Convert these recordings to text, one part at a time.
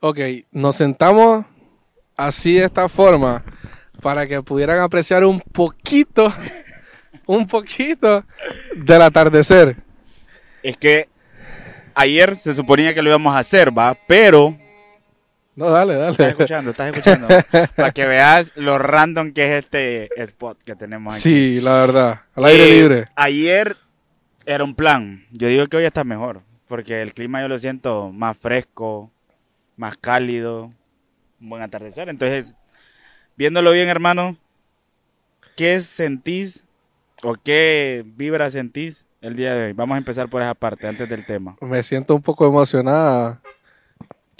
Ok, nos sentamos así de esta forma para que pudieran apreciar un poquito, un poquito del atardecer. Es que ayer se suponía que lo íbamos a hacer, va, pero No, dale, dale. estás escuchando, estás escuchando, para que veas lo random que es este spot que tenemos aquí. Sí, la verdad. Al aire Eh, libre. Ayer era un plan. Yo digo que hoy está mejor, porque el clima yo lo siento más fresco, más cálido, un buen atardecer. Entonces, viéndolo bien, hermano, ¿qué sentís o qué vibra sentís el día de hoy? Vamos a empezar por esa parte, antes del tema. Me siento un poco emocionada.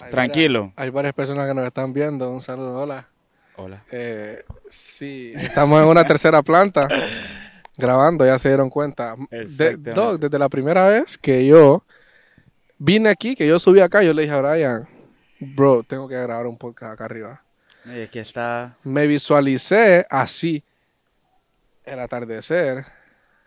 Hay Tranquilo. varias- hay varias personas que nos están viendo. Un saludo, hola. Hola. Eh, sí, estamos en una tercera planta grabando, ya se dieron cuenta. De-. Doc, desde la primera vez que yo vine aquí, que yo subí acá, yo le dije a Brian, bro, tengo que grabar un podcast acá arriba. Y es que está... Me visualicé así, el atardecer.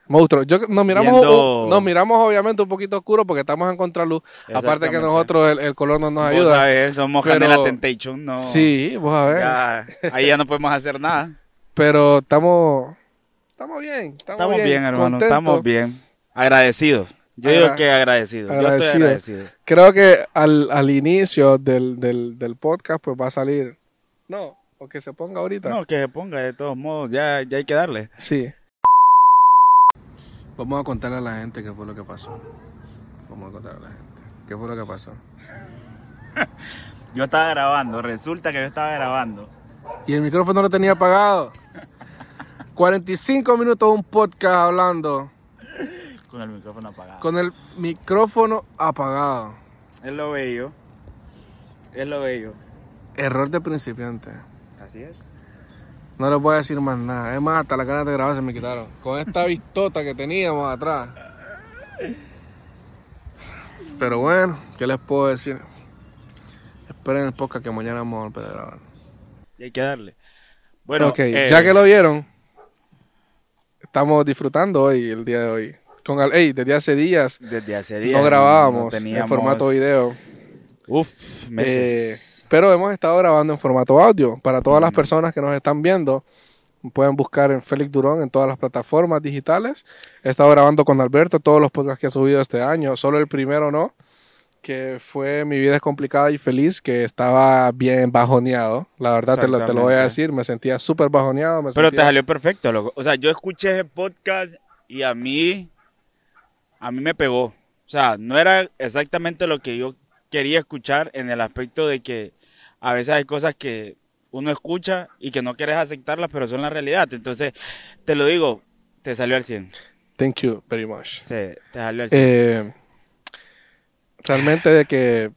Monstruo, yo, nos, miramos, Viendo- nos miramos obviamente un poquito oscuro porque estamos en contraluz. Aparte que nosotros el, el color no nos Vos ayuda. sabés, somos pero- Canela Temptation, no... Sí, vos a ver. Ya, ahí ya no podemos hacer nada. Pero estamos, estamos bien. Estamos, Estamos bien, hermano, contentos. estamos bien. Agradecidos. Yo Agra- digo que agradecido. Yo estoy agradecido. agradecido. Creo que al, al inicio del, del, del podcast pues va a salir... No, o que se ponga ahorita. No, que se ponga de todos modos, ya, ya hay que darle. Sí. Vamos a contarle a la gente qué fue lo que pasó. Vamos a contarle a la gente. ¿Qué fue lo que pasó? Yo estaba grabando, resulta que yo estaba grabando. Y el micrófono lo tenía apagado. 45 minutos de un podcast hablando Con el micrófono apagado. con el micrófono apagado. Es lo bello. Es lo bello. Error de principiante. Así es. No les voy a decir más nada. Es más, hasta las ganas de grabar se me quitaron. Con esta vistota que teníamos atrás. Pero bueno, ¿qué les puedo decir? Esperen el podcast que mañana vamos a volver a grabar. Y hay que darle. Bueno, eh, ya que lo vieron, estamos disfrutando hoy, el día de hoy. Con al, desde hace días desde hace días no grabábamos no en formato video. Uf, meses. Eh, pero hemos estado grabando en formato audio. Para todas las Mm. personas que nos están viendo, pueden buscar en Félix Durón en todas las plataformas digitales. He estado grabando con Alberto todos los podcasts que ha subido este año. Solo el primero no, que fue Mi vida es complicada y feliz, que estaba bien bajoneado. La verdad te lo, te lo voy a decir. Me sentía súper bajoneado. me Pero te salió perfecto, loco. O sea, yo escuché ese podcast y a mí, a mí me pegó. O sea, no era exactamente lo que yo quería escuchar en el aspecto de que a veces hay cosas que uno escucha y que no quieres aceptarlas, pero son la realidad. Entonces, te lo digo, te salió al 100. Thank you very much. Sí, te salió al 100. Eh, realmente de que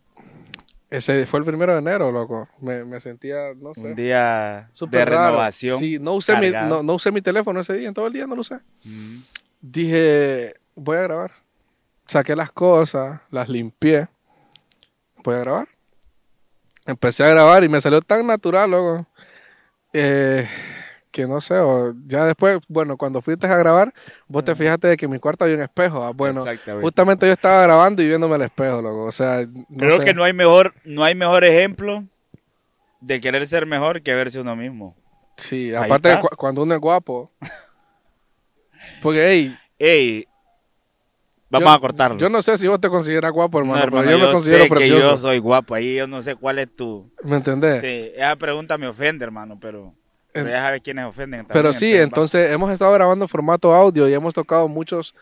ese fue el primero de enero, loco. Me, me sentía, no sé. Un día de raro. renovación. Sí, no usé, mi, no, no usé mi teléfono ese día, en todo el día no lo usé. Mm. Dije, voy a grabar. Saqué las cosas, las limpié. Voy a grabar. Empecé a grabar y me salió tan natural, loco. eh, que no sé, o ya después, bueno, cuando fuiste a grabar, vos te fijaste de que en mi cuarto había un espejo. ah, Bueno, justamente yo estaba grabando y viéndome el espejo, loco. O sea, no Creo sé. que no hay mejor, no hay mejor ejemplo de querer ser mejor que verse uno mismo. Sí, Ahí aparte de cu- cuando uno es guapo. Porque, hey, Ey, vamos yo- a cortarlo. Yo no sé si vos te consideras guapo, hermano, No, hermano, pero yo, me considero sé que precioso. yo soy guapo. Ahí yo no sé cuál es tu. ¿Me entendés? Sí, esa pregunta me ofende, hermano, pero. pero ya sabes quiénes ofenden. Pero sí, entonces hemos estado grabando formato audio y hemos tocado muchos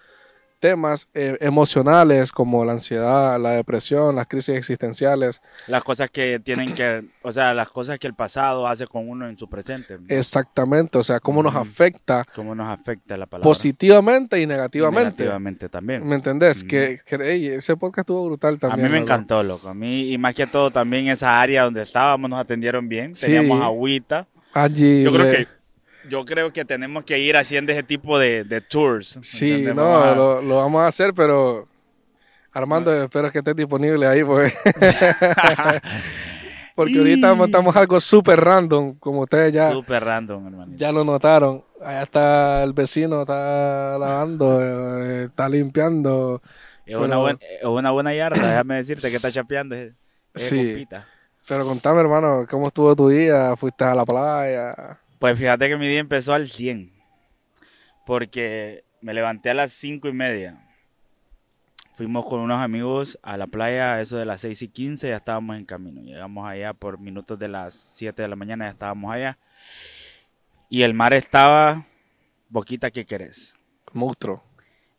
temas eh, emocionales como la ansiedad, la depresión, las crisis existenciales. Las cosas que tienen que. O sea, las cosas que el pasado hace con uno en su presente. Exactamente, o sea, cómo nos afecta Cómo nos afecta la palabra. positivamente y Y negativamente. Negativamente también. ¿Me entendés? Mm. Que, que, ese podcast estuvo brutal A también. mí me loco. encantó, loco. A mí, y más que todo, también esa área donde estábamos nos atendieron bien. Sí. Teníamos agüita. Allí Yo creo le- que yo creo que tenemos que ir haciendo ese tipo de, de tours. Sí, ¿entendés? no, Vamos a- lo, lo vamos a hacer, pero Armando, espero que estés disponible ahí, porque, porque ahorita montamos algo súper random, como ustedes ya, Súper random, hermano. ya lo notaron. Allá está el vecino, está lavando, eh, está limpiando. Es una, buena, es una buena yarda, déjame decirte que está chapeando. Es, es Sí. compita. Pero contame, hermano, ¿cómo estuvo tu día? ¿Fuiste a la playa? Pues fíjate que mi día empezó al 100. Porque me levanté a las cinco y media. Fuimos con unos amigos a la playa, eso de las 6 y 15, ya estábamos en camino. Llegamos allá por minutos de las 7 de la mañana, ya estábamos allá. Y el mar estaba, boquita, ¿qué querés? Monstruo.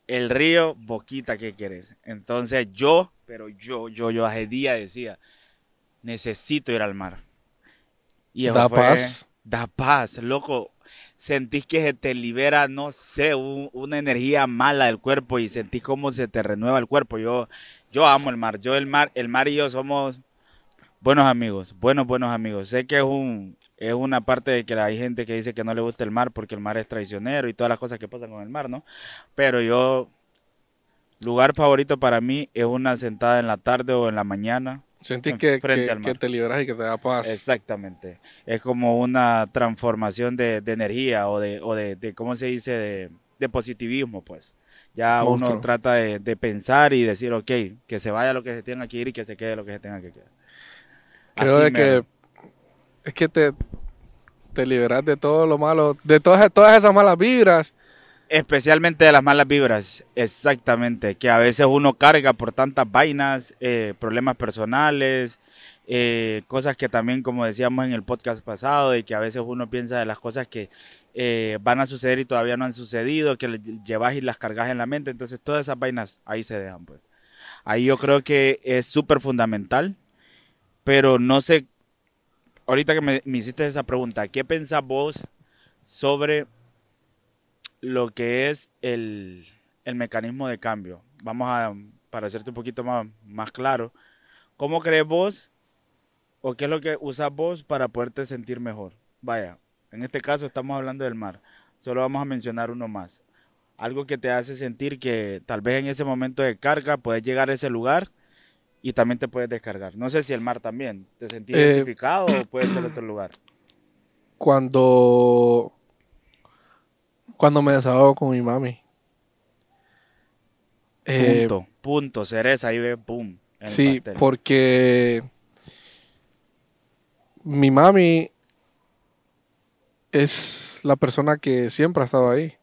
El río, boquita, ¿qué querés? Entonces yo, pero yo, yo, yo hace día decía, necesito ir al mar. Y eso Da fue- paz. Da paz, loco. Sentís que se te libera, no sé, un- una energía mala del cuerpo y sentís cómo se te renueva el cuerpo. Yo, yo amo el mar. Yo el mar, el mar y yo somos buenos amigos, buenos, buenos amigos. Sé que es un, es una parte de que hay gente que dice que no le gusta el mar porque el mar es traicionero y todas las cosas que pasan con el mar, ¿no? Pero yo, lugar favorito para mí es una sentada en la tarde o en la mañana. Sentís que, que- te liberas y que te da paz. Exactamente. Es como una transformación de, de energía o de, o de, de, ¿cómo se dice? De, de positivismo, pues. Ya Monstruo. uno trata de, de pensar y decir, ok, que se vaya lo que se tenga que ir y que se quede lo que se tenga que quedar. Creo Así de que es que te, te liberas de todo lo malo, de todas, todas esas malas vibras. Especialmente de las malas vibras, exactamente, que a veces uno carga por tantas vainas, eh, problemas personales, eh, cosas que también, como decíamos en el podcast pasado, y que a veces uno piensa de las cosas que eh, van a suceder y todavía no han sucedido, que le- llevas y las cargas en la mente, entonces todas esas vainas ahí se dejan. Pues. Ahí yo creo que es súper fundamental, pero no sé, ahorita que me, me hiciste esa pregunta, ¿qué pensás vos sobre lo que es el, el mecanismo de cambio. Vamos a, para hacerte un poquito más, más claro, ¿cómo crees vos o qué es lo que usas vos para poderte sentir mejor? Vaya, en este caso estamos hablando del mar, solo vamos a mencionar uno más. Algo que te hace sentir que tal vez en ese momento de carga puedes llegar a ese lugar y también te puedes descargar. No sé si el mar también, ¿te sentís Eh, identificado o puede ser otro lugar? Cuando, cuando me desahogo con mi mami. Eh, Punto, punto, cereza, ahí ve, boom. Sí, pastel. porque mi mami es la persona que siempre ha estado ahí.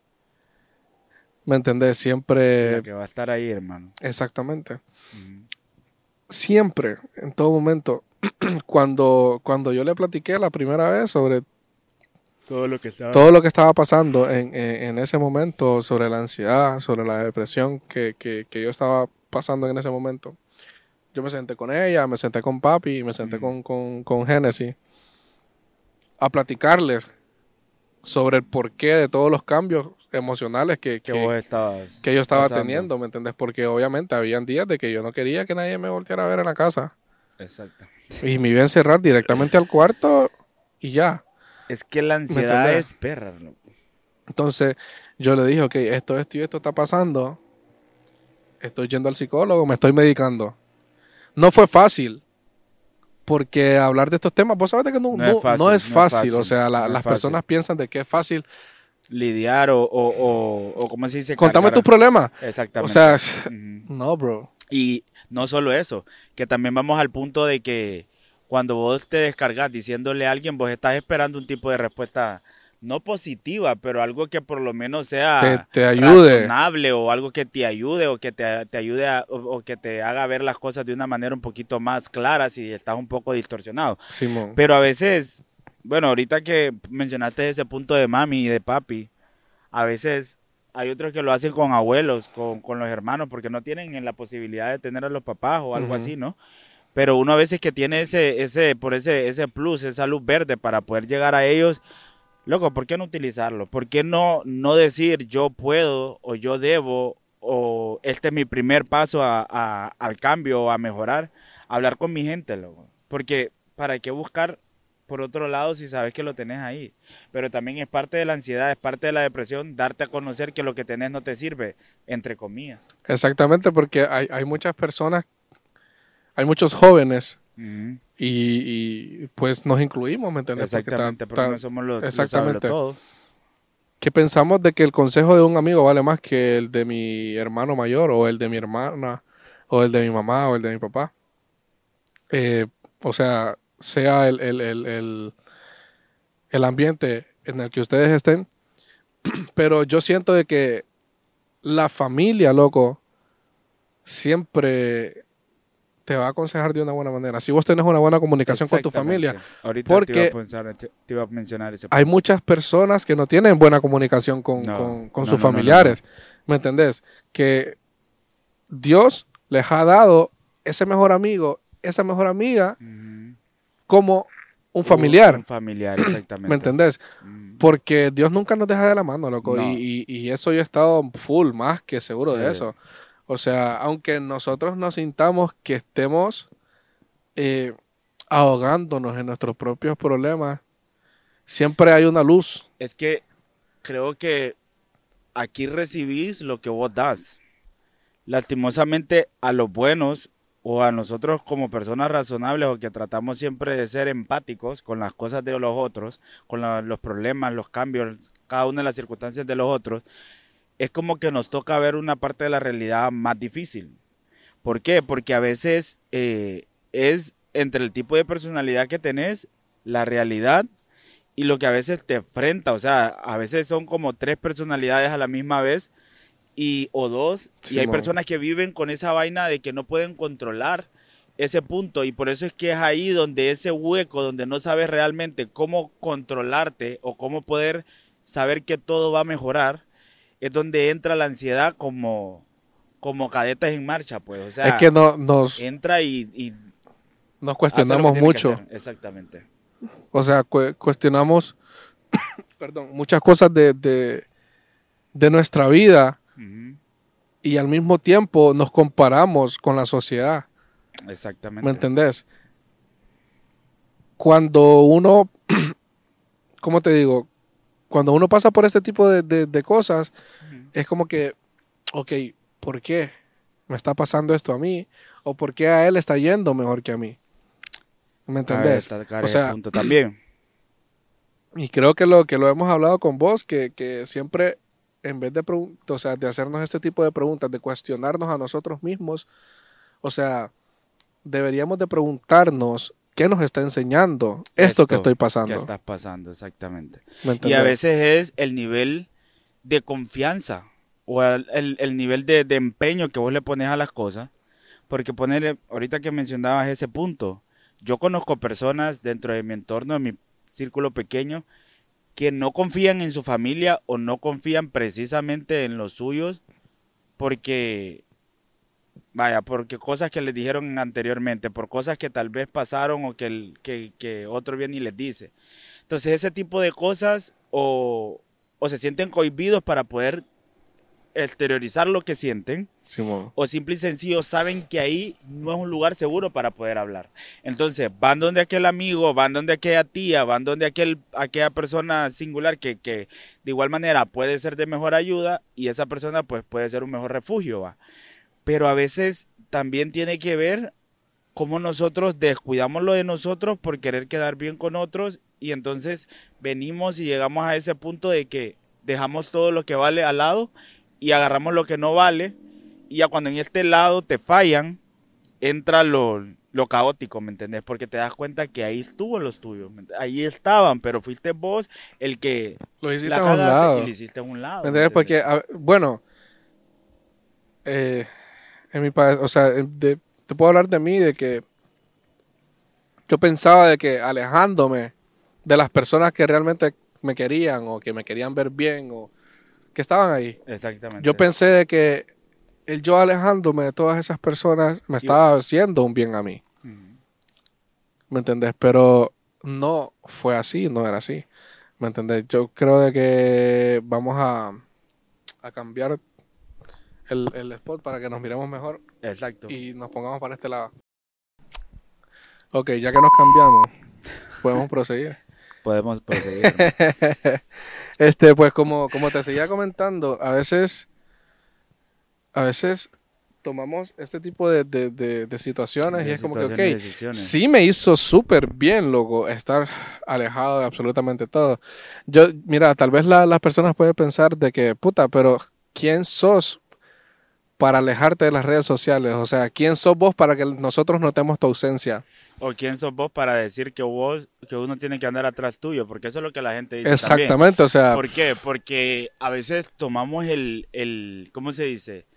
¿Me entendés? Siempre, La que va a estar ahí, hermano. exactamente. Siempre, en todo momento. Cuando, cuando yo le platiqué la primera vez sobre Todo lo que estaba. todo lo que estaba pasando en, en- en ese momento, sobre la ansiedad, sobre la depresión que, que- que yo estaba pasando en ese momento, yo me senté con ella, me senté con papi, me senté con, con, con Genesis a platicarles sobre el porqué de todos los cambios emocionales que, que que- vos estabas. que yo estaba pasando. teniendo, ¿me entendés? Porque obviamente habían días de que yo no quería que nadie me volteara a ver en la casa. Exacto. Y me iba a encerrar directamente al cuarto y ya. Es que la ansiedad es perra. Entonces yo le dije, ok, esto, esto y esto está pasando. Estoy yendo al psicólogo, me estoy medicando. No fue fácil. Porque hablar de estos temas, vos sabés que no, No es fácil, no es fácil. O sea, la- las fácil. personas piensan de que es fácil. Lidiar o, o, o, o ¿cómo se dice? Contame Cargar- tus problemas. O Exactamente. sea, Ujú. no, bro. Y no solo eso, que también vamos al punto de que cuando vos te descargas diciéndole a alguien, vos estás esperando un tipo de respuesta no positiva, pero algo que por lo menos sea Te- te ayude. razonable o algo que te ayude o que te, te ayude a- o, o que te haga ver las cosas de una manera un poquito más clara si estás un poco distorsionado. Simón. Pero a veces, bueno, ahorita que mencionaste ese punto de mami y de papi, a veces hay otros que lo hacen con abuelos, con, con los hermanos, porque no tienen la posibilidad de tener a los papás o algo así, ¿no? Pero uno a veces que tiene ese, ese, por ese, ese plus, esa luz verde para poder llegar a ellos, loco, ¿por qué no utilizarlo? ¿Por qué no, no decir yo puedo o yo debo o este es mi primer paso a, al cambio o a mejorar? Hablar con mi gente, loco. Porque ¿para qué buscar por otro lado si sabes que lo tenés ahí? Pero también es parte de la ansiedad, es parte de la depresión, darte a conocer que lo que tenés no te sirve, entre comillas. Exactamente, porque hay, hay muchas personas, hay muchos jóvenes y, y, pues nos incluimos, ¿me entiendes? Porque Exactamente, porque ta- no somos los, los exactamente. todo. que pensamos de que el consejo de un amigo vale más que el de mi hermano mayor o el de mi hermana o el de mi mamá o el de mi papá. Eh, o sea, sea el, el, el, el, el ambiente en el que ustedes estén. Pero yo siento de que la familia, loco, siempre te va a aconsejar de una buena manera. Si vos tenés una buena comunicación con tu familia, Ahorita porque- te, iba a pensar- te- te iba a mencionar ese hay muchas personas que no tienen buena comunicación con, No, con- con no, sus no, familiares. ¿Me entendés? Que Dios les ha dado ese mejor amigo, esa mejor amiga, como un familiar. Un familiar, exactamente. ¿Me entendés? Mm. Porque Dios nunca nos deja de la mano, loco. No. Y, y- y eso yo he estado full, más que seguro de eso. O sea, aunque nosotros nos sintamos que estemos eh, ahogándonos en nuestros propios problemas, siempre hay una luz. Es que creo que aquí recibís lo que vos das. Lastimosamente a los buenos o a nosotros como personas razonables o que tratamos siempre de ser empáticos con las cosas de los otros, con los problemas, los cambios, cada una de las circunstancias de los otros, es como que nos toca ver una parte de la realidad más difícil. ¿Por qué? Porque a veces eh, es entre el tipo de personalidad que tenés, la realidad y lo que a veces te enfrenta. O sea, a veces son como tres personalidades a la misma vez y o dos. y hay personas que viven con esa vaina de que no pueden controlar ese punto y por eso es que es ahí donde ese hueco donde no sabes realmente cómo controlarte o cómo poder saber que todo va a mejorar es donde entra la ansiedad como como cadetas en marcha pues o sea es que no, nos, entra y, y nos cuestionamos mucho. exactamente O sea, cu- cuestionamos perdón, muchas cosas de, de, de nuestra vida y al mismo tiempo nos comparamos con la sociedad. exactamente ¿Me entendés? Cuando uno, ¿cómo te digo? Cuando uno pasa por este tipo de, de- de cosas, es como que, ok, ¿por qué me está pasando esto a mí? ¿O por qué a él está yendo mejor que a mí? ¿Me entendés? O ese sea, punto también Y creo que lo que lo hemos hablado con vos, que, que siempre en vez de, o sea, de hacernos este tipo de preguntas, de cuestionarnos a nosotros mismos, o sea, deberíamos de preguntarnos qué nos está enseñando esto, que estoy pasando. que estás pasando exactamente ¿me y a veces es el nivel de confianza o el, el- el nivel de, de empeño que vos le pones a las cosas porque ponerle ahorita que mencionabas ese punto yo conozco personas dentro de mi entorno de mi círculo pequeño que no confían en su familia o no confían precisamente en los suyos porque vaya, porque cosas que les dijeron anteriormente, por cosas que tal vez pasaron o que, el- que, que otro viene y les dice. Entonces ese tipo de cosas o, o se sienten cohibidos para poder exteriorizar lo que sienten o simple y sencillo saben que ahí no es un lugar seguro para poder hablar. Entonces van donde aquel amigo, van donde aquella tía, van donde aquel, aquella persona singular que, que de igual manera puede ser de mejor ayuda y esa persona pues puede ser un mejor refugio. ¿va? Pero a veces también tiene que ver cómo nosotros descuidamos lo de nosotros por querer quedar bien con otros y entonces venimos y llegamos a ese punto de que dejamos todo lo que vale al lado y agarramos lo que no vale y ya cuando en este lado te fallan, entra lo, lo caótico, ¿me entendés? Porque te das cuenta que ahí estuvo los tuyos, ¿me ent- ahí estaban, pero fuiste vos el que Lo hiciste la a un lado. y le hiciste a un lado. ¿Me. Porque, a- bueno, eh, en mi país, o sea, de- te puedo hablar de mí, de que yo pensaba de que alejándome de las personas que realmente me querían o que me querían ver bien o que estaban ahí, Exactamente. yo pensé de que el yo alejándome de todas esas personas me estaba haciendo un bien a mí. ¿me entendés? Pero no fue así, no era así, ¿me entendés? Yo creo de que vamos a, a cambiar el, el spot para que nos miremos mejor Exacto. y nos pongamos para este lado. Ok, ya que nos cambiamos, podemos proseguir. Podemos proseguir. este, pues como, como te seguía comentando, a veces, a veces tomamos este tipo de, de, de- de situaciones y es como que, ok, sí me hizo súper bien, loco, estar alejado de absolutamente todo. Yo, mira, tal vez la- las personas pueden pensar de que, puta, pero ¿quién sos para alejarte de las redes sociales? O sea, ¿quién sos vos para que nosotros notemos tu ausencia? o quién sos vos para decir que vos que uno tiene que andar atrás tuyo, porque eso es lo que la gente dice Exactamente, o sea, ¿Por qué? Porque a veces tomamos el, el ¿cómo se dice?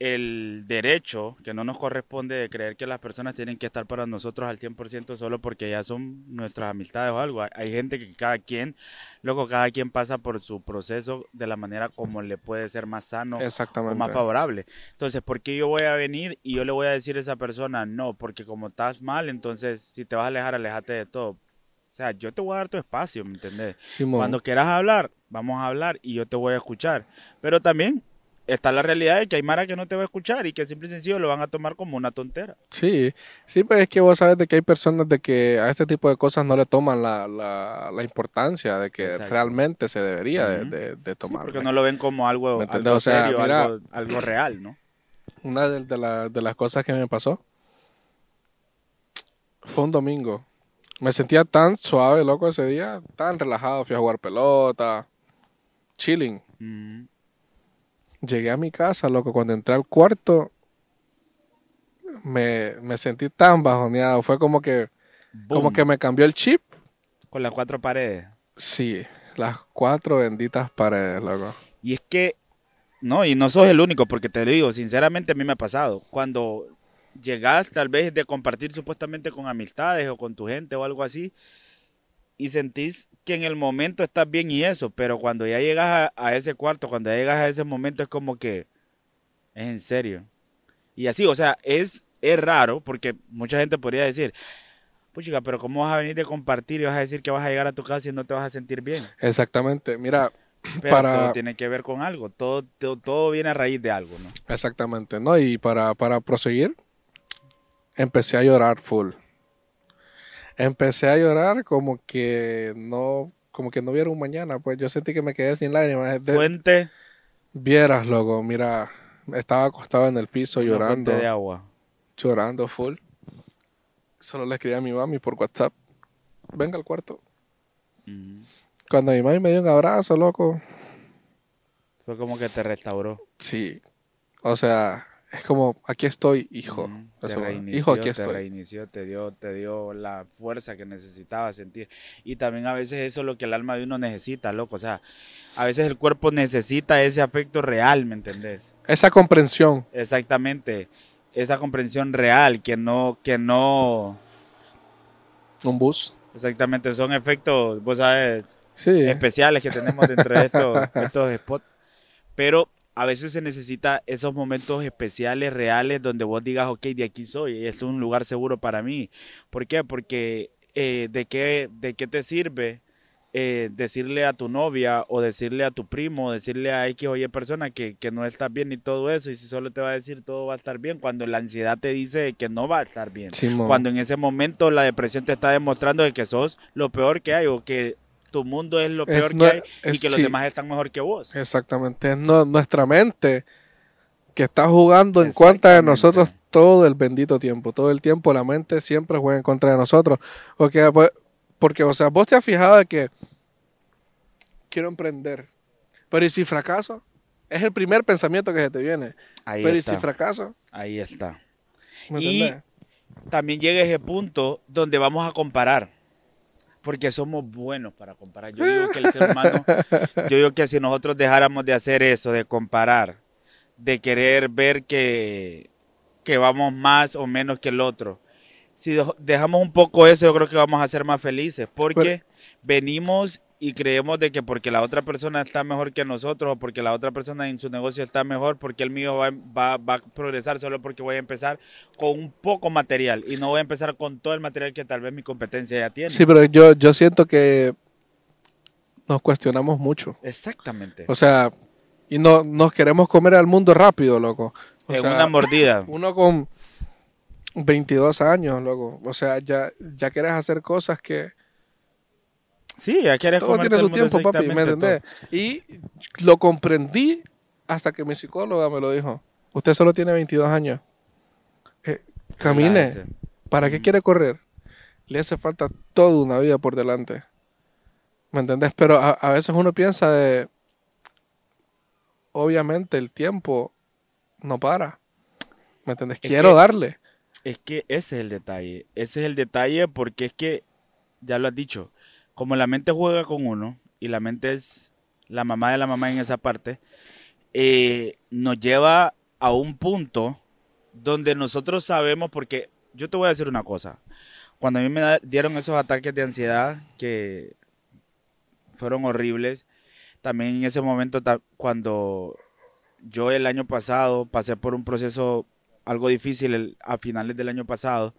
El derecho que no nos corresponde de creer que las personas tienen que estar para nosotros al 100% solo porque ya son nuestras amistades o algo. Hay, gente que cada quien, luego cada quien pasa por su proceso de la manera como le puede ser más sano o exactamente. más favorable. Entonces, ¿por qué yo voy a venir y yo le voy a decir a esa persona no? Porque como estás mal, entonces si te vas a alejar, alejate de todo. O sea, yo te voy a dar tu espacio, ¿me entendés? Simón. Cuando quieras hablar, vamos a hablar y yo te voy a escuchar. Pero también está la realidad de que hay Mara que no te va a escuchar y que simple y sencillo lo van a tomar como una tontera. Sí, sí, pues es que vos sabes de que hay personas de que a este tipo de cosas no le toman la, la, la importancia de que Exacto. realmente se debería de, de, tomar. porque no lo ven como algo, algo O sea, serio, mira- algo, algo real, ¿no? Una de, de la- de las cosas que me pasó fue un domingo. Me sentía tan suave, loco, ese día, tan relajado. Fui a jugar pelota, chilling. Llegué a mi casa, loco, cuando entré al cuarto, me, me sentí tan bajoneado. Fue como que, como que me cambió el chip. Con las cuatro paredes. Sí, las cuatro benditas paredes, loco. Y es que, no, y no sos el único, porque te digo, sinceramente a mí me ha pasado. Cuando llegas tal vez de compartir supuestamente con amistades o con tu gente o algo así, y sentís que en el momento estás bien y eso, pero cuando ya llegas a, a ese cuarto, cuando ya llegas a ese momento es como que es en serio. Y así, o sea, es, es raro, porque mucha gente podría decir, puchica, pero ¿cómo vas a venir de compartir y vas a decir que vas a llegar a tu casa y no te vas a sentir bien? Exactamente. Mira, Pero Para- todo tiene que ver con algo, todo, todo, todo viene a raíz de algo, ¿no? Exactamente, ¿no? Y para, para proseguir, empecé a llorar full. Empecé a llorar como que no, como que no hubiera un mañana, pues yo sentí que me quedé sin lágrimas. De- Fuente, vieras, loco, mira, estaba acostado en el piso una llorando, fuente de agua. llorando full. Solo le escribí a mi mami por WhatsApp, venga al cuarto. Cuando mi mami me dio un abrazo, loco, Fue como que te restauró. sí, o sea, es como, aquí estoy, hijo. Te Eso, reinició, hijo, aquí te estoy. reinició, te dio, te dio la fuerza que necesitaba sentir. Y también a veces eso es lo que el alma de uno necesita, loco. O sea, a veces el cuerpo necesita ese afecto real, ¿me entendés? Esa comprensión. Exactamente. Esa comprensión real, que no, que no, Un bus. exactamente, son efectos, vos sabes, Sí. especiales que tenemos dentro de estos, estos spots. Pero a veces se necesita esos momentos especiales, reales, donde vos digas, ok, de aquí soy, es un lugar seguro para mí. ¿Por qué? Porque eh, ¿de, qué, ¿de qué te sirve eh, decirle a tu novia o decirle a tu primo, o decirle a X o Y persona que, que no estás bien y todo eso, y si solo te va a decir todo va a estar bien, cuando la ansiedad te dice que no va a estar bien? Cuando en ese momento la depresión te está demostrando de que sos lo peor que hay o que tu mundo es lo peor que hay y que los sí. demás están mejor que vos. Exactamente. Es no- nuestra mente que está jugando en contra de nosotros todo el bendito tiempo. Todo el tiempo la mente siempre juega en contra de nosotros. Porque, porque o sea, vos te has fijado de que quiero emprender. Pero ¿y si fracaso? Es el primer pensamiento que se te viene. Ahí Pero ¿y si fracaso? Ahí está. ¿Me Y- entendés? También llega ese punto donde vamos a comparar. Porque somos buenos para comparar. Yo digo que el ser humano, yo digo que si nosotros dejáramos de hacer eso, de comparar, de querer ver que, que vamos más o menos que el otro, si dej- dejamos un poco eso, yo creo que vamos a ser más felices. Porque venimos y creemos de que porque la otra persona está mejor que nosotros o porque la otra persona en su negocio está mejor, porque el mío va, va, va a progresar solo porque voy a empezar con un poco material y no voy a empezar con todo el material que tal vez mi competencia ya tiene. Sí, pero yo, yo siento que nos cuestionamos mucho. Exactamente. O sea, y no, nos queremos comer al mundo rápido, loco. O en sea, una mordida. uno con 22 años, loco. O sea, ya, ya quieres hacer cosas que Sí, ya quieres todo tiene su tiempo, papi, ¿me entendés? Y lo comprendí hasta que mi psicóloga me lo dijo. Usted solo tiene 22 años. Eh, camine. ¿Para qué quiere correr? Le hace falta toda una vida por delante. ¿Me entendés? Pero a, a veces uno piensa de... Obviamente el tiempo no para. ¿Me entendés? Es Quiero que- darle. Es que ese es el detalle. Ese es el detalle porque es que, ya lo has dicho, como la mente juega con uno y la mente es la mamá de la mamá en esa parte, eh, nos lleva a un punto donde nosotros sabemos, porque yo te voy a decir una cosa, cuando a mí me dieron esos ataques de ansiedad que fueron horribles, también en ese momento cuando yo el año pasado pasé por un proceso algo difícil a finales del año pasado,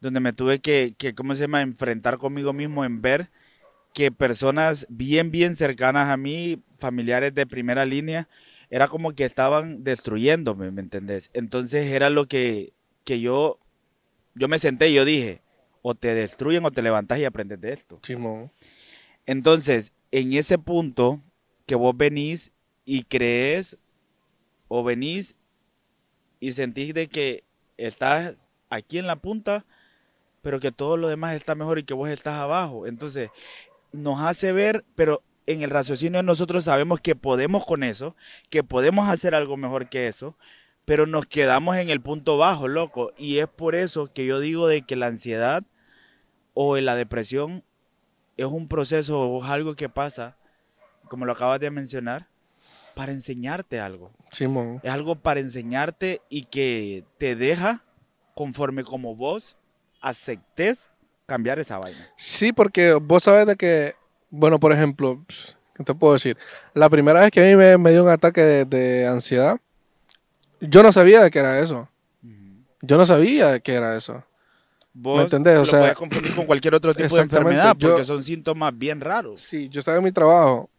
donde me tuve que, que, ¿cómo se llama?, enfrentar conmigo mismo en ver que personas bien, bien cercanas a mí, familiares de primera línea, era como que estaban destruyéndome, ¿me entendés? Entonces era lo que, que yo, yo me senté y yo dije, o te destruyen o te levantas y aprendes de esto. Entonces, en ese punto que vos venís y crees o venís y sentís de que estás aquí en la punta, pero que todo lo demás está mejor y que vos estás abajo. Entonces, nos hace ver, pero en el raciocinio nosotros sabemos que podemos con eso, que podemos hacer algo mejor que eso, pero nos quedamos en el punto bajo, loco. Y es por eso que yo digo de que la ansiedad o la depresión es un proceso o es algo que pasa, como lo acabas de mencionar, para enseñarte algo. Simón. Es algo para enseñarte y que te deja conforme como vos aceptes cambiar esa vaina. Sí, porque vos sabes de que bueno, por ejemplo, ¿qué te puedo decir? La primera vez que a mí me, dio un ataque de, ansiedad, yo no sabía de qué era eso. Yo no sabía de qué era eso. ¿Vos ¿Me entendés? O lo sea, puedes confundir con cualquier otro tipo de enfermedad porque son síntomas bien raros. Sí, yo estaba en mi trabajo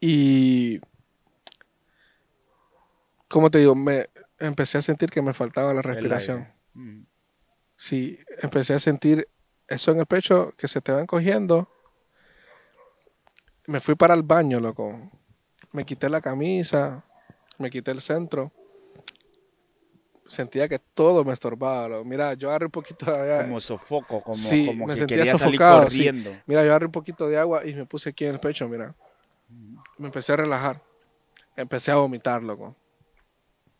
y, como te digo, me empecé a sentir que me faltaba la respiración. Sí, empecé a sentir eso en el pecho que se te va encogiendo me fui para el baño, loco. Me quité la camisa, me quité el centro. Sentía que todo me estorbaba. Loco. Mira, yo agarré un poquito de agua. Como sofoco, como, sí, como me que sentía quería sofocado, salir corriendo. Mira, yo agarré un poquito de agua y me puse aquí en el pecho, mira. Me empecé a relajar. Empecé a vomitar, loco.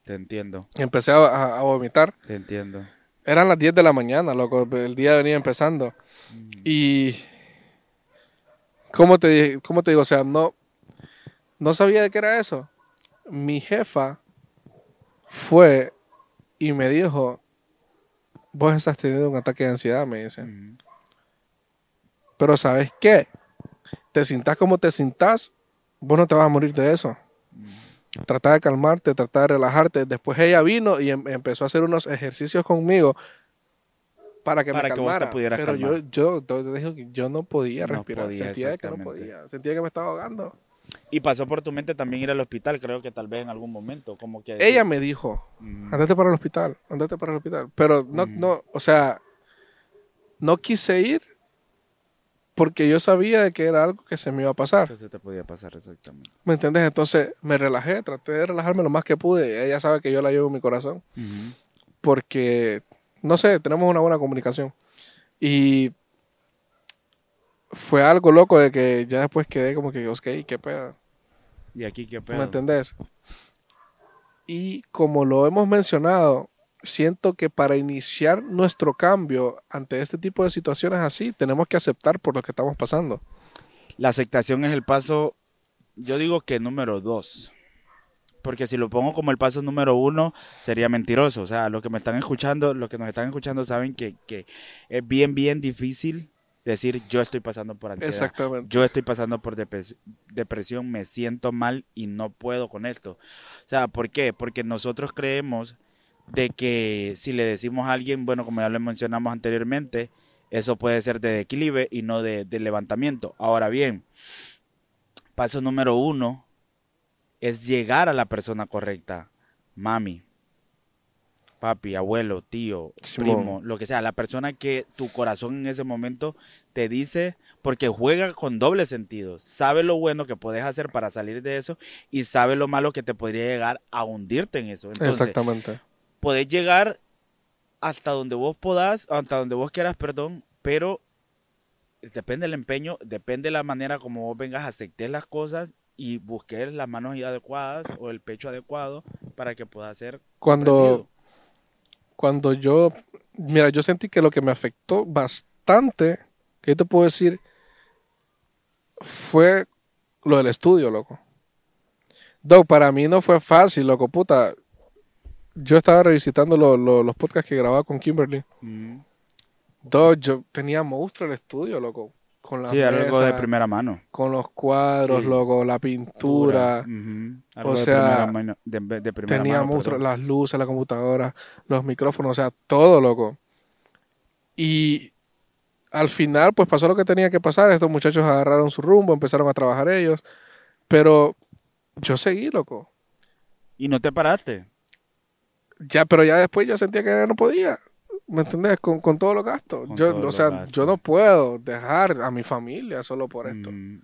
Te entiendo. Empecé a, a, vomitar. Te entiendo. Eran las 10 de la mañana, loco. El día venía empezando. Mm. Y ¿Cómo te, cómo te digo? O sea, no, no sabía de qué era eso. Mi jefa fue y me dijo, vos estás teniendo un ataque de ansiedad, me dice. Pero ¿sabes qué? Te sintas como te sintas, vos no te vas a morir de eso. Trata de calmarte, trata de relajarte. Después ella vino y em, empezó a hacer unos ejercicios conmigo para que me calmara. pero yo, yo te dije que yo no podía respirar. sentía que no podía. Sentía que me estaba ahogando. Y pasó por tu mente también ir al hospital, creo que tal vez en algún momento, como que... Ella me dijo, mm. andate para el hospital, andate para el hospital. Pero no, mm. no, o sea, no quise ir porque yo sabía de que era algo que se me iba a pasar. Que se te podía pasar, exactamente. ¿Me entiendes? Entonces me relajé, traté de relajarme lo más que pude. Ella sabe que yo la llevo en mi corazón. Porque no sé, tenemos una buena comunicación. Y fue algo loco de que ya después quedé como que, ok, qué pedo. ¿Y aquí qué pedo? ¿Me entendés? Y como lo hemos mencionado, siento que para iniciar nuestro cambio ante este tipo de situaciones así, tenemos que aceptar por lo que estamos pasando. La aceptación es el paso, yo digo que número dos porque si lo pongo como el paso número uno, sería mentiroso. O sea, los que me están escuchando, los que nos están escuchando saben que, es bien, bien difícil decir yo estoy pasando por ansiedad. Exactamente. Yo estoy pasando por depresión, me siento mal y no puedo con esto. O sea, ¿por qué? Porque nosotros creemos de que si le decimos a alguien, bueno, como ya lo mencionamos anteriormente, eso puede ser de declive y no de, de levantamiento. Ahora bien, paso número uno es llegar a la persona correcta. Mami, papi, abuelo, tío, primo, lo que sea, la persona que tu corazón en ese momento te dice, porque juega con doble sentido, sabe lo bueno que puedes hacer para salir de eso y sabe lo malo que te podría llegar a hundirte en eso. Exactamente. Podés llegar hasta donde vos podás, hasta donde vos quieras, perdón, pero depende del empeño, depende de la manera como vos vengas a aceptar las cosas y busqué las manos adecuadas o el pecho adecuado para que pueda ser cuando cuando yo mira, yo sentí que lo que me afectó bastante, que yo te puedo decir, fue lo del estudio, loco. Dog, para mí no fue fácil, loco, puta. Yo estaba revisitando lo- lo- los podcasts que grababa con Kimberly. Mm. Yo tenía monstruo el estudio, loco. Con la Sí, algo de primera mano. con los cuadros, Sí. loco, la pintura. Algo O de sea, primera de, de primera tenía mano, monstruos, perdón. las luces, la computadora, los micrófonos, o sea, todo, loco. Y al final, pues pasó lo que tenía que pasar. Estos muchachos agarraron su rumbo, empezaron a trabajar ellos. Pero yo seguí, loco. Y no te paraste. Ya, pero ya después yo sentía que no podía. ¿Me entendés? Con, con todos los gastos. Con Yo, o sea, gastos. yo no puedo dejar a mi familia solo por esto. Mm,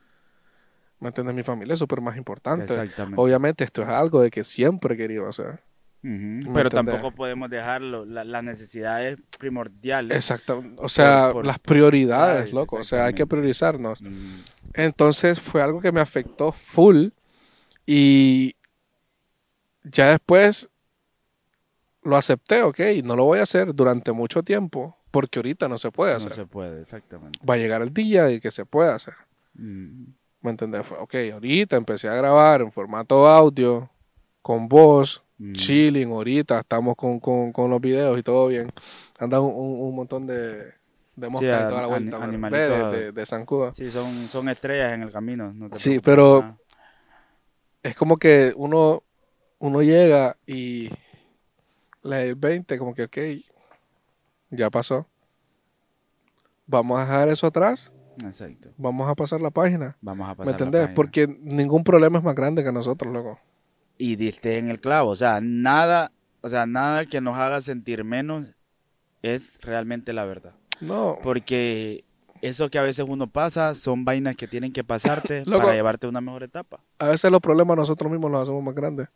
¿Me entiendes? Mi familia es súper más importante. Exactamente. Obviamente esto es algo de que siempre he querido hacer. Ujú. ¿Me Pero entendés? tampoco podemos dejarlo. la- las necesidades primordiales. Exacto. O sea, por- las prioridades, loco. O sea, hay que priorizarnos. Mm, Entonces fue algo que me afectó full. Y ya después lo acepté, ok. No lo voy a hacer durante mucho tiempo. Porque ahorita no se puede no hacer. se puede, exactamente. Va a llegar el día de que se pueda hacer. Mm, ¿Me entendés? Fue, ok, ahorita empecé a grabar en formato audio, con voz, mm. chilling, ahorita estamos con, con, con los videos y todo bien. Anda un, un- un montón de, de moscas Sí, y toda la vuelta, an- de, de, de zancuda. Sí, son, son estrellas en el camino. no te Sí, pero- Es como que uno, uno llega y le 20, como que, ok, ya pasó. Vamos a dejar eso atrás, Exacto. vamos a pasar la página. Vamos a pasar ¿Me la entendés? página. Porque ningún problema es más grande que nosotros, loco. y diste en el clavo. O sea, nada, o sea, nada que nos haga sentir menos es realmente la verdad. No, Porque eso que a veces uno pasa son vainas que tienen que pasarte Loco. para llevarte a una mejor etapa. a veces los problemas nosotros mismos los hacemos más grandes.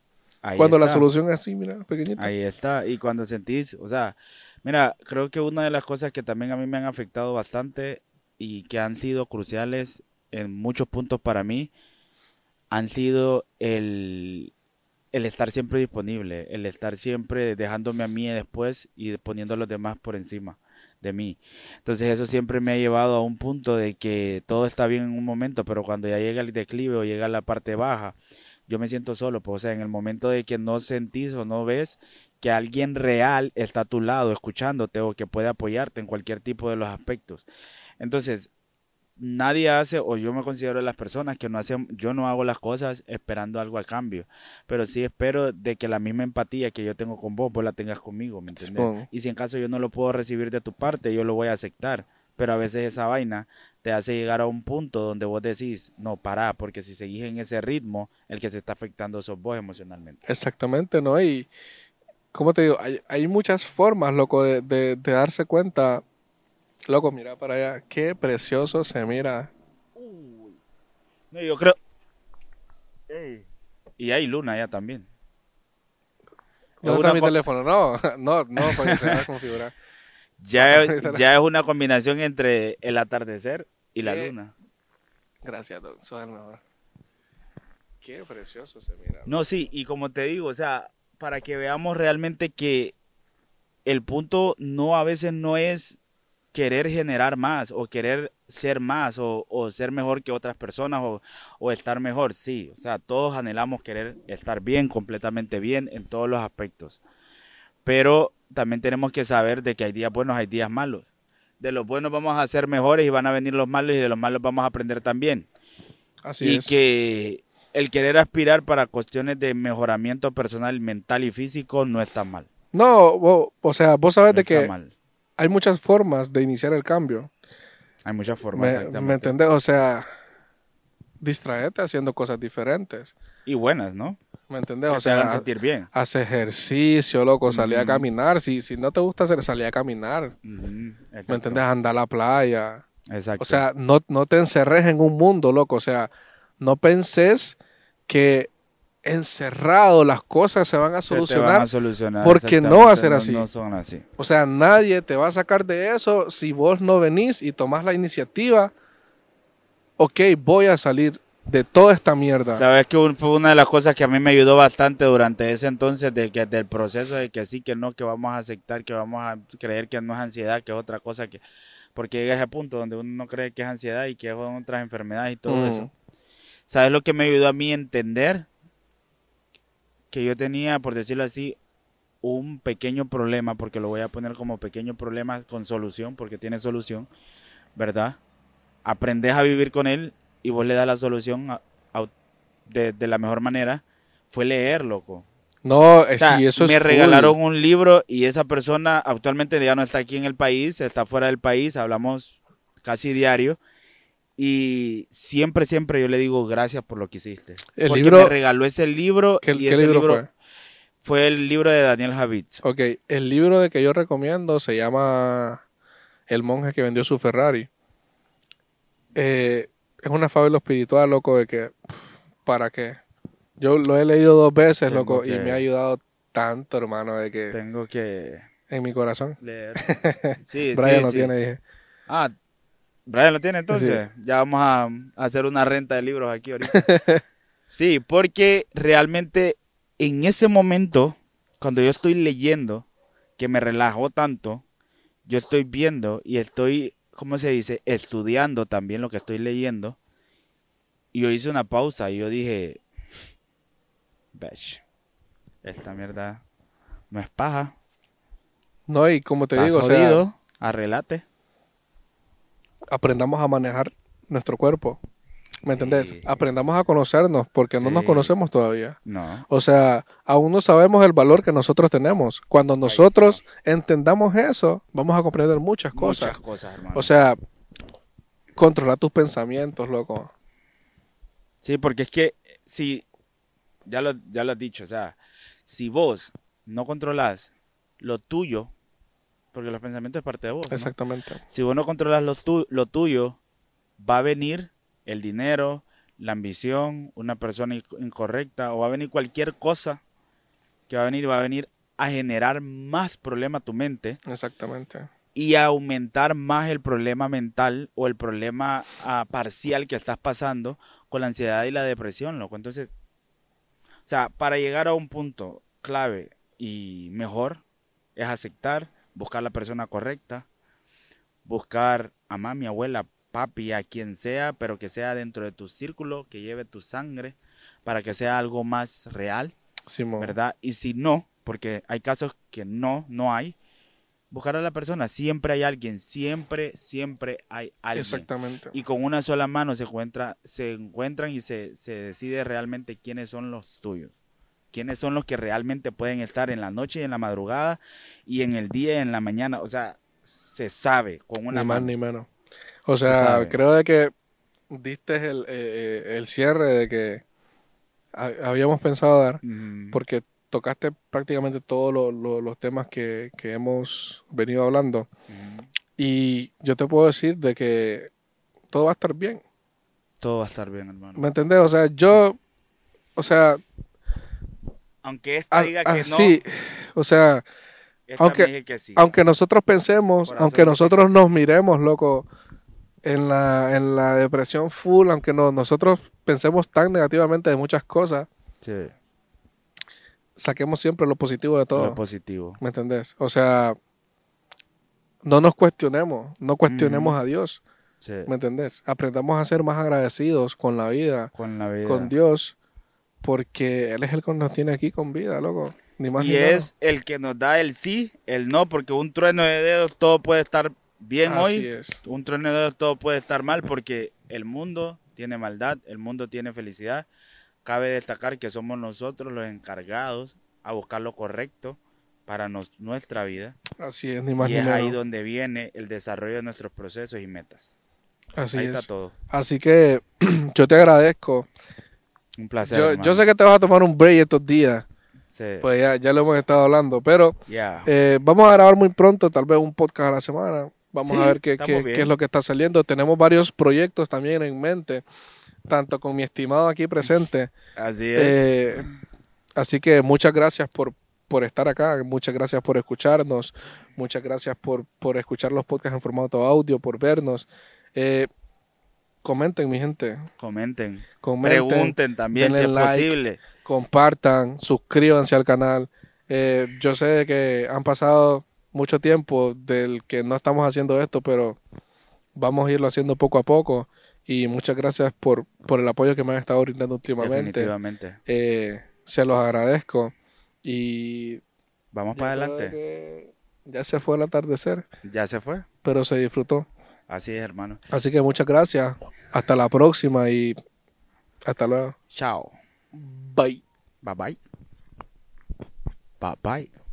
Ahí Cuando la está. solución es así, mira, pequeñita. Ahí está. Y cuando sentís, o sea, mira, creo que una de las cosas que también a mí me han afectado bastante y que han sido cruciales en muchos puntos para mí, han sido el, el estar siempre disponible, el estar siempre dejándome a mí después y poniendo a los demás por encima de mí. Entonces eso siempre me ha llevado a un punto de que todo está bien en un momento, pero cuando ya llega el declive o llega la parte baja, yo me siento solo, pues, o sea, en el momento de que no sentís o no ves que alguien real está a tu lado escuchándote o que puede apoyarte en cualquier tipo de los aspectos. Entonces, nadie hace, o yo me considero de las personas que no hacen, yo no hago las cosas esperando algo a cambio, pero sí espero de que la misma empatía que yo tengo con vos, vos la tengas conmigo, ¿me entiendes? Y si en caso yo no lo puedo recibir de tu parte, yo lo voy a aceptar, pero a veces esa vaina te hace llegar a un punto donde vos decís, no, pará, porque si seguís en ese ritmo, el que se está afectando sos vos emocionalmente. Exactamente, ¿no? Y, como te digo, hay, hay muchas formas, loco, de, de, de darse cuenta. Loco, mira para allá, qué precioso se mira. No, yo creo... Y hay luna ya también. ¿Dónde una está mi teléfono? No, no, no, porque se va a configurar. Ya, ya es una combinación entre el atardecer y la ¿Qué? luna. Gracias, Doc. Sos el mejor. Qué precioso se mira. No, sí, y como te digo, o sea, para que veamos realmente que el punto no a veces no es querer generar más o querer ser más o, o ser mejor que otras personas o, o estar mejor, sí, o sea, todos anhelamos querer estar bien, completamente bien en todos los aspectos, pero también tenemos que saber de que hay días buenos, hay días malos. De los buenos vamos a ser mejores y van a venir los malos y de los malos vamos a aprender también Así y es. que el querer aspirar para cuestiones de mejoramiento personal, mental y físico no está mal. No, o sea, vos sabes No de que mal. hay muchas formas de iniciar el cambio. Hay muchas formas, ¿Me, exactamente. ¿me entendés? O sea, distraerte haciendo cosas diferentes. Y buenas, ¿no? ¿Me entendés? Que O te hagan sea, sentir bien. hace ejercicio, loco, salí a Mm. caminar. Si, si no te gusta hacer, salí a caminar. Ujú, ¿Me entendés? Anda a la playa. Exacto. O sea, no, no te encerres en un mundo, loco. O sea, no penses que encerrado las cosas se van a Se te van solucionar. a solucionar, porque no va a ser así. No, son así. O sea, nadie te va a sacar de eso si vos no venís y tomás la iniciativa. Ok, voy a salir de toda esta mierda. Sabes que un- fue una de las cosas que a mí me ayudó bastante durante ese entonces, de que del proceso de que sí, que no, que vamos a aceptar, que vamos a creer que no es ansiedad, que es otra cosa que, porque llega ese punto donde uno no cree que es ansiedad y que son otras enfermedades y todo Mm. eso. ¿Sabes lo que me ayudó a mí a entender? Que yo tenía, por decirlo así, un pequeño problema, porque lo voy a poner como pequeño problema con solución, porque tiene solución, ¿verdad? Aprendes a vivir con él y vos le das la solución a- a- de, de la mejor manera. Fue leer, loco. No, eh, O sea, sí, eso es me full. regalaron un libro y esa persona actualmente ya no está aquí en el país, está fuera del país, hablamos casi diario. Y siempre, siempre yo le digo gracias por lo que hiciste. El Porque libro- me regaló ese libro. ¿Qué, y qué ese libro, fue? fue el libro de Daniel Javitz. Ok, el libro de que yo recomiendo se llama El monje que vendió su Ferrari. Eh, es una fábula espiritual, loco, de que, pff, ¿para qué? Yo lo he leído dos veces, Tengo loco, y me ha ayudado tanto, hermano, de que Tengo que en mi corazón. leer. Sí, Brian sí, sí. tiene, dije. Ah, Brian lo tiene entonces. Ya vamos a, a hacer una renta de libros aquí ahorita. sí, porque realmente en ese momento, cuando yo estoy leyendo, que me relajó tanto, yo estoy viendo y estoy, ¿cómo se dice? Estudiando también lo que estoy leyendo. Y yo hice una pausa y yo dije, Besh, esta mierda no es paja. No, y como te Estás digo, o sea, jodido, arreglate. aprendamos a manejar nuestro cuerpo. ¿Me entendés? Sí. Aprendamos a conocernos porque no nos conocemos todavía. No. O sea, aún no sabemos el valor que nosotros tenemos. Cuando nosotros entendamos eso, vamos a comprender muchas cosas. Muchas cosas, hermano. O sea, controlar tus pensamientos, loco. sí, porque es que si, ya lo, ya lo has dicho, o sea, si vos no controlas lo tuyo, porque los pensamientos es parte de vos, ¿no? Exactamente. si vos no controlas lo, tu- lo tuyo, va a venir el dinero, la ambición, una persona inc- incorrecta, o va a venir cualquier cosa que va a venir, va a venir a generar más problema a tu mente. Exactamente. y a aumentar más el problema mental o el problema ah, parcial que estás pasando con la ansiedad y la depresión, loco. Entonces, o sea, para llegar a un punto clave y mejor es aceptar, buscar la persona correcta, buscar a mami, abuela, papi, a quien sea, pero que sea dentro de tu círculo, que lleve tu sangre, para que sea algo más real. Simón. ¿verdad? Y si no, porque hay casos que no, no hay, buscar a la persona, siempre hay alguien, siempre, siempre hay alguien. Exactamente. Y con una sola mano se encuentra, se encuentran y se, se decide realmente quiénes son los tuyos. Quiénes son los que realmente pueden estar en la noche y en la madrugada y en el día y en la mañana. O sea, se sabe con una ni más mano. ni menos. O Se sea, creo de que diste el, eh, eh, el cierre de que ha- habíamos pensado dar, Mm, porque tocaste prácticamente todos lo- lo- los temas que, que hemos venido hablando. mm. Y yo te puedo decir de que todo va a estar bien. Todo va a estar bien, hermano. ¿Me entendés? O sea, yo, o sea, Aunque esta a- diga que no, así, o sea, esta aunque- que sí. aunque nosotros pensemos, aunque nosotros sí. nos miremos, loco, en la, en la depresión full, aunque no, nosotros pensemos tan negativamente de muchas cosas, Sí, saquemos siempre lo positivo de todo. lo positivo. ¿Me entendés? O sea, no nos cuestionemos, no cuestionemos Ujú. a Dios, Sí. ¿me entendés? Aprendamos a ser más agradecidos con la vida, Con la vida. con Dios, porque Él es el que nos tiene aquí con vida, loco. Ni más y ni es el que nos da el sí, el no, porque un trueno de dedos todo puede estar bien Así hoy, es. un dedos todo puede estar mal, porque el mundo tiene maldad, el mundo tiene felicidad. Cabe destacar que somos nosotros los encargados a buscar lo correcto para nos- nuestra vida. Así es, ni más y ni es ahí donde viene el desarrollo de nuestros procesos y metas. Así ahí es. está todo. Así que yo te agradezco. Un placer. Yo, sé que te vas a tomar un break estos días, Sí. pues ya, ya lo hemos estado hablando, pero eh, vamos a grabar muy pronto, tal vez un podcast a la semana. Vamos Sí, a ver qué, es lo que está saliendo. Tenemos varios proyectos también en mente, tanto con mi estimado aquí presente. Así es. Eh, así que muchas gracias por, por estar acá, muchas gracias por escucharnos, muchas gracias por, por escuchar los podcasts en formato audio, por vernos. Eh, comenten, mi gente. Comenten. Comenten, Pregunten también si es like. posible. compartan, suscríbanse al canal. Eh, yo sé que han pasado mucho tiempo del que no estamos haciendo esto, pero vamos a irlo haciendo poco a poco. Y muchas gracias por, por el apoyo que me han estado brindando últimamente. Definitivamente. Eh, se los agradezco. Y Vamos para adelante. ya se fue el atardecer, Ya se fue. pero se disfrutó. Así es, hermano. Así que muchas gracias. Hasta la próxima y hasta luego. Chao. Bye. Bye bye. Bye bye.